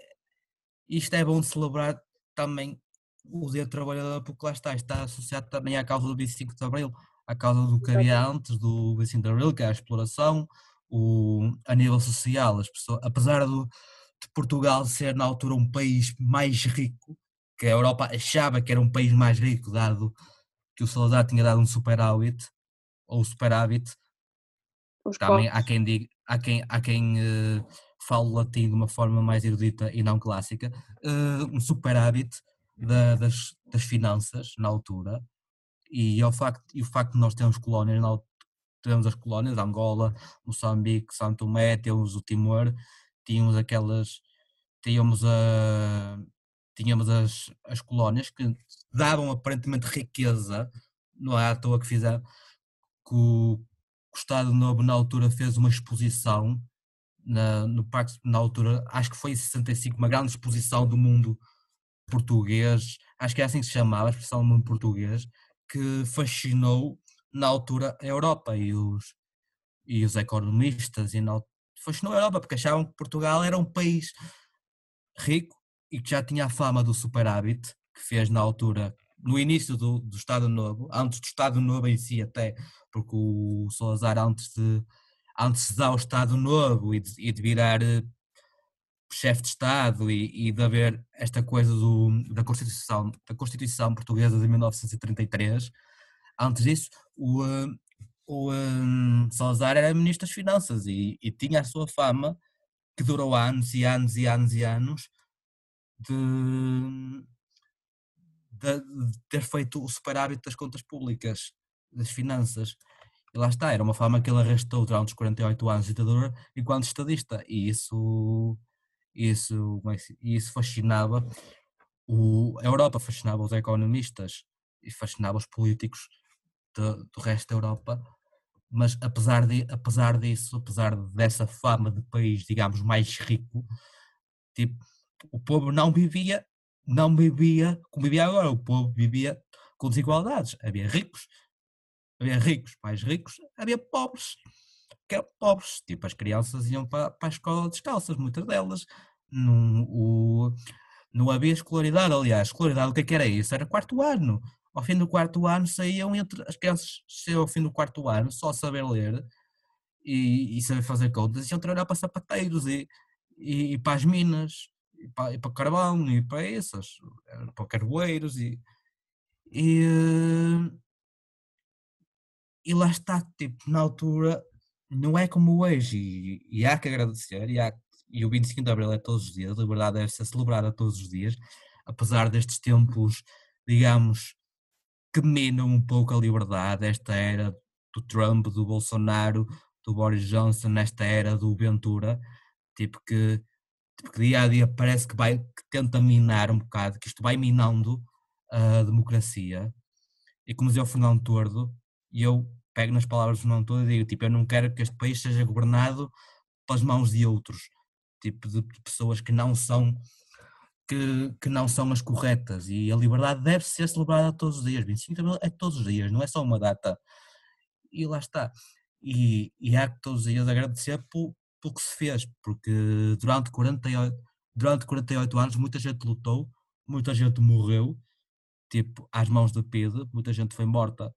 isto é bom de celebrar também o Dia do Trabalhador, porque lá está, está associado também à causa do 25 de Abril, à causa do que havia antes do 25 de Abril, que é a exploração, o, a nível social, as pessoas, apesar do, de Portugal ser na altura um país mais rico, que a Europa achava que era um país mais rico, dado que o Salazar tinha dado um superávit, ou superávit, Os também há quem, diga, há quem, há quem uh, fale latim de uma forma mais erudita e não clássica, uh, um superávit da, das, das finanças na altura, e, ao facto, e o facto de nós termos colónias na, tivemos as colónias, Angola, Moçambique, Santo Tomé, tínhamos o Timor, tínhamos aquelas, tínhamos a, tínhamos as, as colónias que davam aparentemente riqueza, não é à toa que fizeram, que o, o Estado Novo na altura fez uma exposição na, no parque, na altura, acho que foi em 65, uma grande exposição do mundo português, acho que é assim que se chamava, a exposição do mundo português, que fascinou na altura a Europa e os, e os economistas e na, fascinou a Europa porque achavam que Portugal era um país rico e que já tinha a fama do superávit que fez na altura, no início do, do Estado Novo, antes do Estado Novo em si até, porque o Salazar antes de, antes de dar o Estado Novo e de, e de virar eh, chefe de Estado e, e, de haver esta coisa do, da, Constituição, da Constituição Portuguesa de 1933, antes disso, o, eh, o um, Salazar era Ministro das Finanças e, e, tinha a sua fama, que durou anos e anos e anos e anos, de, de, de ter feito o superávit das contas públicas, das finanças. E lá está, era uma fama que ele arrastou durante os 48 anos de ditadura enquanto estadista, e isso, isso, é isso fascinava o, a Europa, fascinava os economistas e fascinava os políticos de, do resto da Europa, mas apesar, de, apesar disso, apesar dessa fama de país, digamos, mais rico, tipo, o povo não vivia, não vivia como vivia agora, o povo vivia com desigualdades. Havia ricos, havia ricos, mais ricos, havia pobres, que eram pobres. Tipo, as crianças iam para, para a escola descalças, muitas delas. Não, o, não havia escolaridade, aliás, escolaridade, o que, é que era isso? Era quarto ano. Ao fim do quarto ano saíam entre as crianças. Chegam ao fim do quarto ano só saber ler e, e saber fazer contas, iam trabalhar para sapateiros e, e, e para as minas e para, e para carvão e para essas, para carvoeiros e, e, eh, e lá está, tipo, na altura não é como hoje e, e há que agradecer e, há, e o 25 de Abril é todos os dias, a liberdade deve ser celebrada todos os dias, apesar destes tempos, digamos, que minam um pouco a liberdade, esta era do Trump, do Bolsonaro, do Boris Johnson, nesta era do Ventura, tipo que porque dia a dia parece que vai que tenta minar um bocado, que isto vai minando a democracia. E como dizia o Fernando Tordo, e eu pego nas palavras do Fernando Tordo e digo, tipo, eu não quero que este país seja governado pelas mãos de outros, tipo, de pessoas que não são que, que não são as corretas e a liberdade deve ser celebrada todos os dias, 25 de abril é todos os dias, não é só uma data. E lá está. E, e há que todos os dias agradecer por, pelo que se fez, porque durante 48, durante 48 anos muita gente lutou, muita gente morreu, tipo, às mãos do PIDE, muita gente foi morta,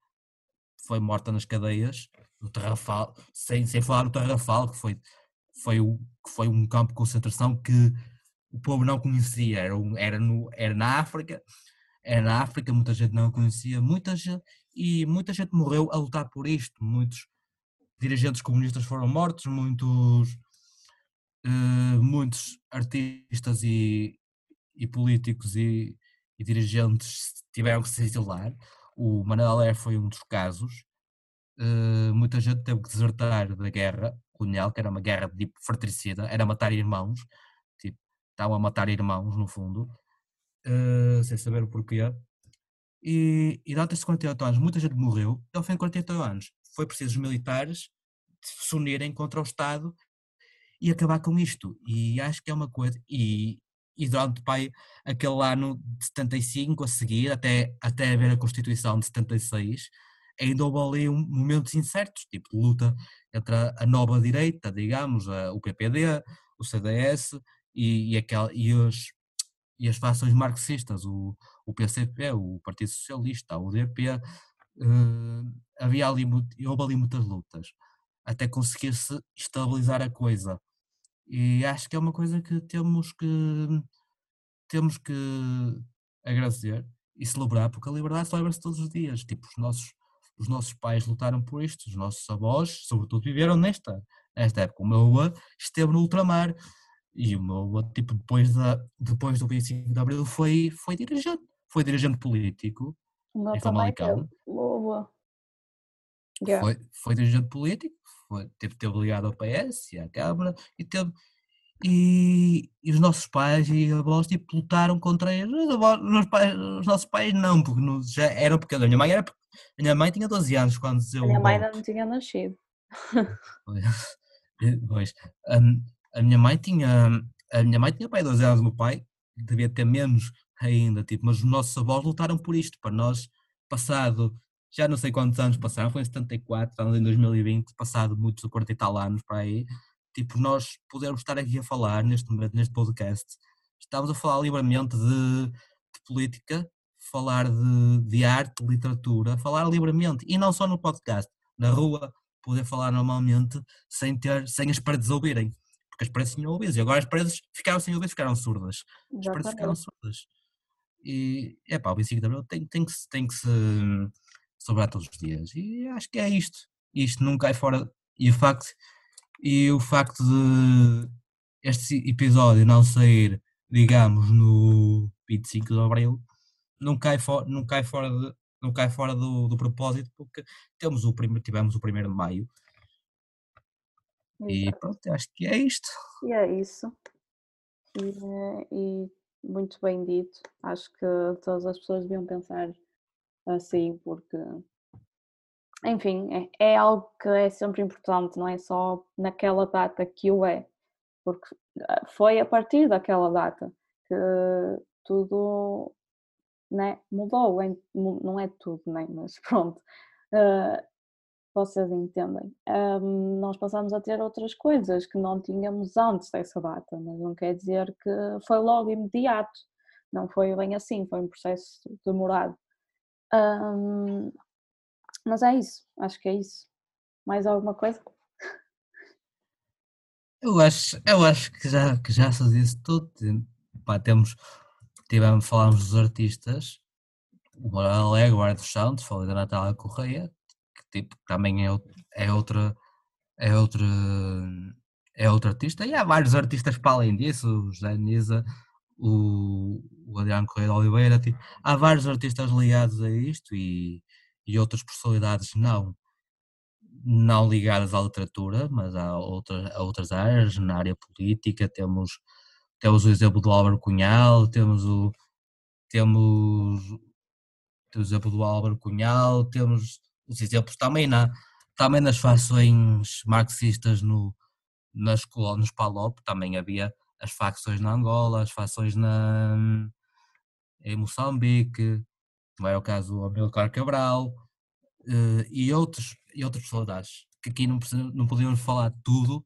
foi morta nas cadeias, no Tarrafal, sem, sem falar no Tarrafal, que foi, foi, foi um campo de concentração que o povo não conhecia, era, era, no, era na África, era na África, muita gente não conhecia, muita gente, e muita gente morreu a lutar por isto, muitos dirigentes comunistas foram mortos, muitos, uh, muitos artistas e, e políticos e, e, dirigentes tiveram que se exilar. O Manuel foi um dos casos. Uh, muita gente teve que desertar da guerra colonial, que era uma guerra de tipo fratricida, era matar irmãos, estavam a matar irmãos no fundo, uh, sem saber o porquê. E, e durante estes 48 anos muita gente morreu, e ao fim de 48 anos foi preciso os militares se unirem contra o Estado e acabar com isto. E acho que é uma coisa. E, e durante pai, aquele ano de 75 a seguir, até, até haver a Constituição de 76, ainda houve ali um, momentos incertos, tipo de luta entre a, a nova direita, digamos, a, o PPD, o CDS e, e, aquela, e, os, e as fações marxistas, o, o PCP, o Partido Socialista, o UDP, uh, havia ali, houve ali muitas lutas até conseguir-se estabilizar a coisa. E acho que é uma coisa que temos que temos que agradecer e celebrar, porque a liberdade celebra-se todos os dias. Tipo, os nossos, os nossos pais lutaram por isto, os nossos avós, sobretudo, viveram nesta, nesta época. O meu avô esteve no ultramar e o meu avô, tipo, depois, da, depois do 25 de Abril foi, foi dirigente, foi dirigente político em Famalicão. O meu avô. Yeah. Foi, foi dirigente político, foi, teve, teve ligado ao PS e à Câmara e teve. E, e os nossos pais e avós tipo, lutaram contra eles. Os, os meus pais- os nossos pais não, porque não- já eram pequenos. A minha mãe era minha mãe tinha 12 anos quando deu A minha mãe ainda não tinha nascido. Pois, hum, a minha mãe tinha, a minha mãe tinha pai 12 anos, o meu pai devia ter menos ainda, tipo, mas os nossos avós lutaram por isto, para nós, passado, já não sei quantos anos passaram, foi em 74, estamos em 2020, passado muitos 40 e tal anos para aí, tipo, nós podermos estar aqui a falar neste momento, neste podcast, estamos a falar livremente de, de política, falar de, de arte, literatura, falar livremente, e não só no podcast, na rua, poder falar normalmente sem ter, sem as paredes ouvirem, porque as paredes tinham ouvidos, e agora as paredes ficaram sem ouvidos, ficaram surdas, as paredes ficaram Exatamente. surdas. E, é pá, o 25 de Abril tem, tem que, se- tem que se sobrar todos os dias, e acho que é isto, isto não cai fora, e o facto, e o facto de este episódio não sair, digamos, no 25 de Abril, não cai, fo não cai fora, de, não cai fora do, do propósito, porque temos o primeiro, tivemos o 1 de Maio, e pronto, acho que é isto. E é isso. E, eh, e muito bem dito. Acho que todas as pessoas deviam pensar assim, porque, enfim, é, é algo que é sempre importante, não é só naquela data que o é, porque ah, foi a partir daquela data que tudo né, mudou, não é tudo, né, mas pronto. ah, vocês entendem. Ahm, nós passamos a ter outras coisas que não tínhamos antes dessa data, mas não quer dizer que foi logo imediato. Não foi bem assim, foi um processo demorado. Ahm, mas é isso, acho que é isso. Mais alguma coisa? Eu acho, eu acho que já, que já se disse tudo. Pá, temos, tivemos, falámos dos artistas, o Alegre, o Ar dos Santos, falei da Natália Correia, tipo, também é, é outra, é outra, é outro artista, e há vários artistas para além disso, o José Nisa, o, o Adriano Correia de Oliveira, tipo, há vários artistas ligados a isto e, e outras personalidades não, não ligadas à literatura, mas a outras áreas, na área política, temos, temos o exemplo do Álvaro Cunhal, temos o temos, temos o exemplo do Álvaro Cunhal, temos os exemplos também, na, também nas fações marxistas no, nas colónias PALOP, também havia as facções na Angola, as facções na, em Moçambique, como é o caso do Amilcar Cabral, eh, e, outros, e outras personalidades, que aqui não, não podíamos falar tudo,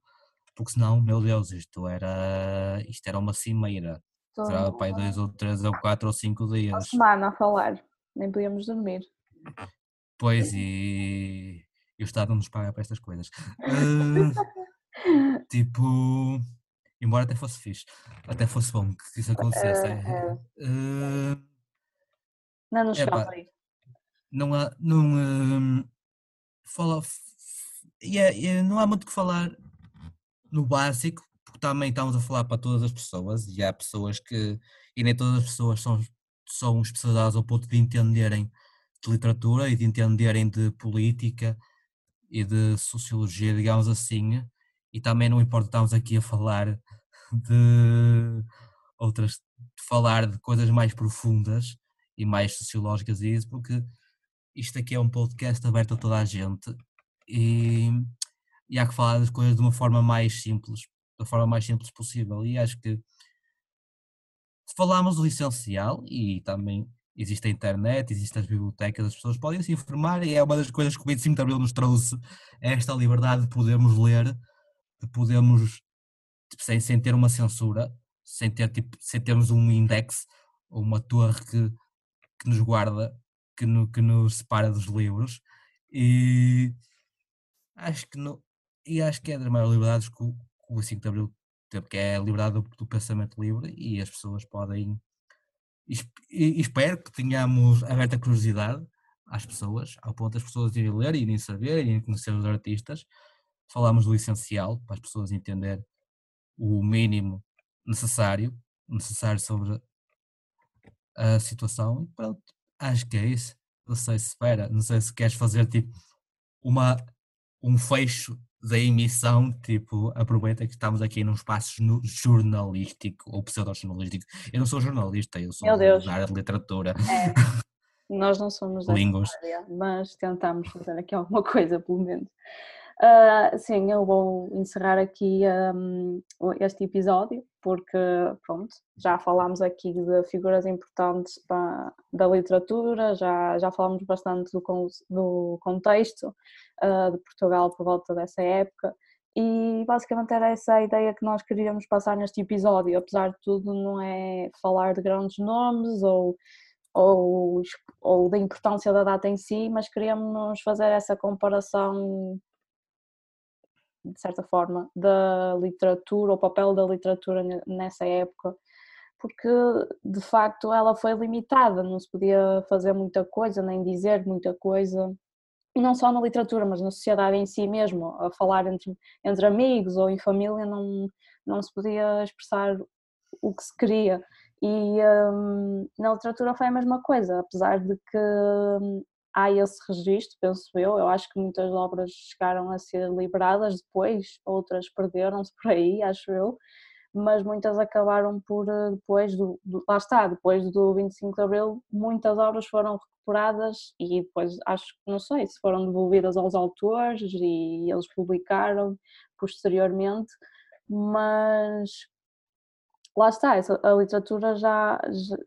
porque senão, meu Deus, isto era, isto era uma cimeira, será para aí dois ou três ou quatro ou cinco Uma dias. semana a falar, nem podíamos dormir. Pois, e, e o Estado não nos paga para estas coisas. Eh, tipo, embora até fosse fixe, até fosse bom que isso acontecesse. É, é, eh, Não nos chegamos aí. não há, não, hum, fala, f- e é- e não há muito que falar no básico, porque também estamos a falar para todas as pessoas, e há pessoas que, e nem todas as pessoas são, são especializadas ao ponto de entenderem de literatura e de entenderem de política e de sociologia, digamos assim, e também não importa estarmos aqui a falar de outras, de falar de coisas mais profundas e mais sociológicas e isso, porque isto aqui é um podcast aberto a toda a gente e, e há que falar das coisas de uma forma mais simples, da forma mais simples possível. E acho que se falarmos do essencial e também existe a internet, existem as bibliotecas, as pessoas podem se informar e é uma das coisas que o 25 de Abril nos trouxe, esta liberdade de podermos ler, de podermos, tipo, sem, sem ter uma censura, sem, ter, tipo, sem termos um index ou uma torre que, que nos guarda, que, no, que nos separa dos livros. E acho que e acho que é das maiores liberdades que o, que o 5 de Abril teve, que é a liberdade do, do pensamento livre e as pessoas podem esp- espero que tenhamos aberta curiosidade às pessoas, ao ponto das pessoas irem ler, irem saber, irem conhecer os artistas. Falamos do essencial para as pessoas entender o mínimo necessário, necessário sobre a situação e pronto, acho que é isso. Não sei se espera, não sei se queres fazer tipo uma, um fecho da emissão, tipo, aproveita que estamos aqui num espaço jornalístico ou pseudo-jornalístico. Eu não sou jornalista, eu sou da área de literatura. É. Nós não somos da área, mas tentamos fazer aqui alguma coisa, pelo menos. Uh, sim, eu vou encerrar aqui um, este episódio, porque, pronto, já falámos aqui de figuras importantes da literatura, já, já falámos bastante do, do contexto uh, de Portugal por volta dessa época, e basicamente era essa a ideia que nós queríamos passar neste episódio, apesar de tudo, não é falar de grandes nomes ou ou, ou da importância da data em si, mas queríamos fazer essa comparação de certa forma, da literatura, o papel da literatura nessa época, porque de facto ela foi limitada, não se podia fazer muita coisa, nem dizer muita coisa, e não só na literatura, mas na sociedade em si mesmo, a falar entre, entre amigos ou em família, não, não se podia expressar o que se queria. E hum, na literatura foi a mesma coisa, apesar de que hum, há esse registro, penso eu. Eu acho que muitas obras chegaram a ser liberadas depois, outras perderam-se por aí, acho eu, mas muitas acabaram por, eh, depois do, do, lá está, depois do 25 de Abril, muitas obras foram recuperadas e depois acho que, não sei, se foram devolvidas aos autores e eles publicaram posteriormente, mas lá está, a literatura já,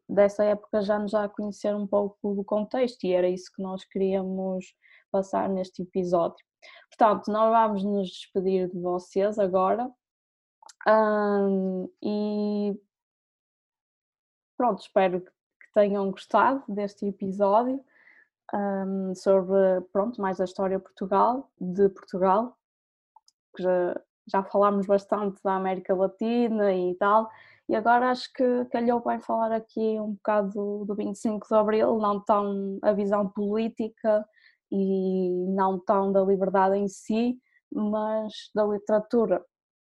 dessa época já nos já conhecer um pouco do contexto e era isso que nós queríamos passar neste episódio. Portanto, nós vamos nos despedir de vocês agora um, e pronto, espero que tenham gostado deste episódio um, sobre pronto, mais a história de Portugal, de Portugal, que já, já falámos bastante da América Latina e tal, e agora acho que calhou bem falar aqui um bocado do, do 25 de Abril, não tão a visão política e não tão da liberdade em si, mas da literatura,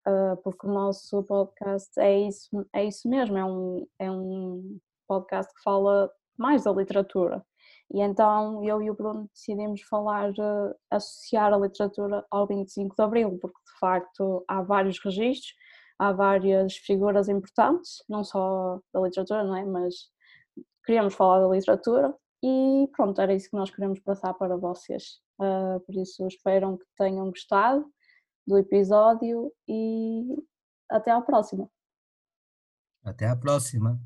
ah, porque o nosso podcast é isso, é isso mesmo, é um, é um podcast que fala mais da literatura. E então eu e o Bruno decidimos falar, ah, associar a literatura ao 25 de Abril, porque de facto há vários registros há várias figuras importantes, não só da literatura, não é? Mas queríamos falar da literatura e pronto, era isso que nós queremos passar para vocês. Uh, por isso espero que tenham gostado do episódio e até à próxima. Até à próxima.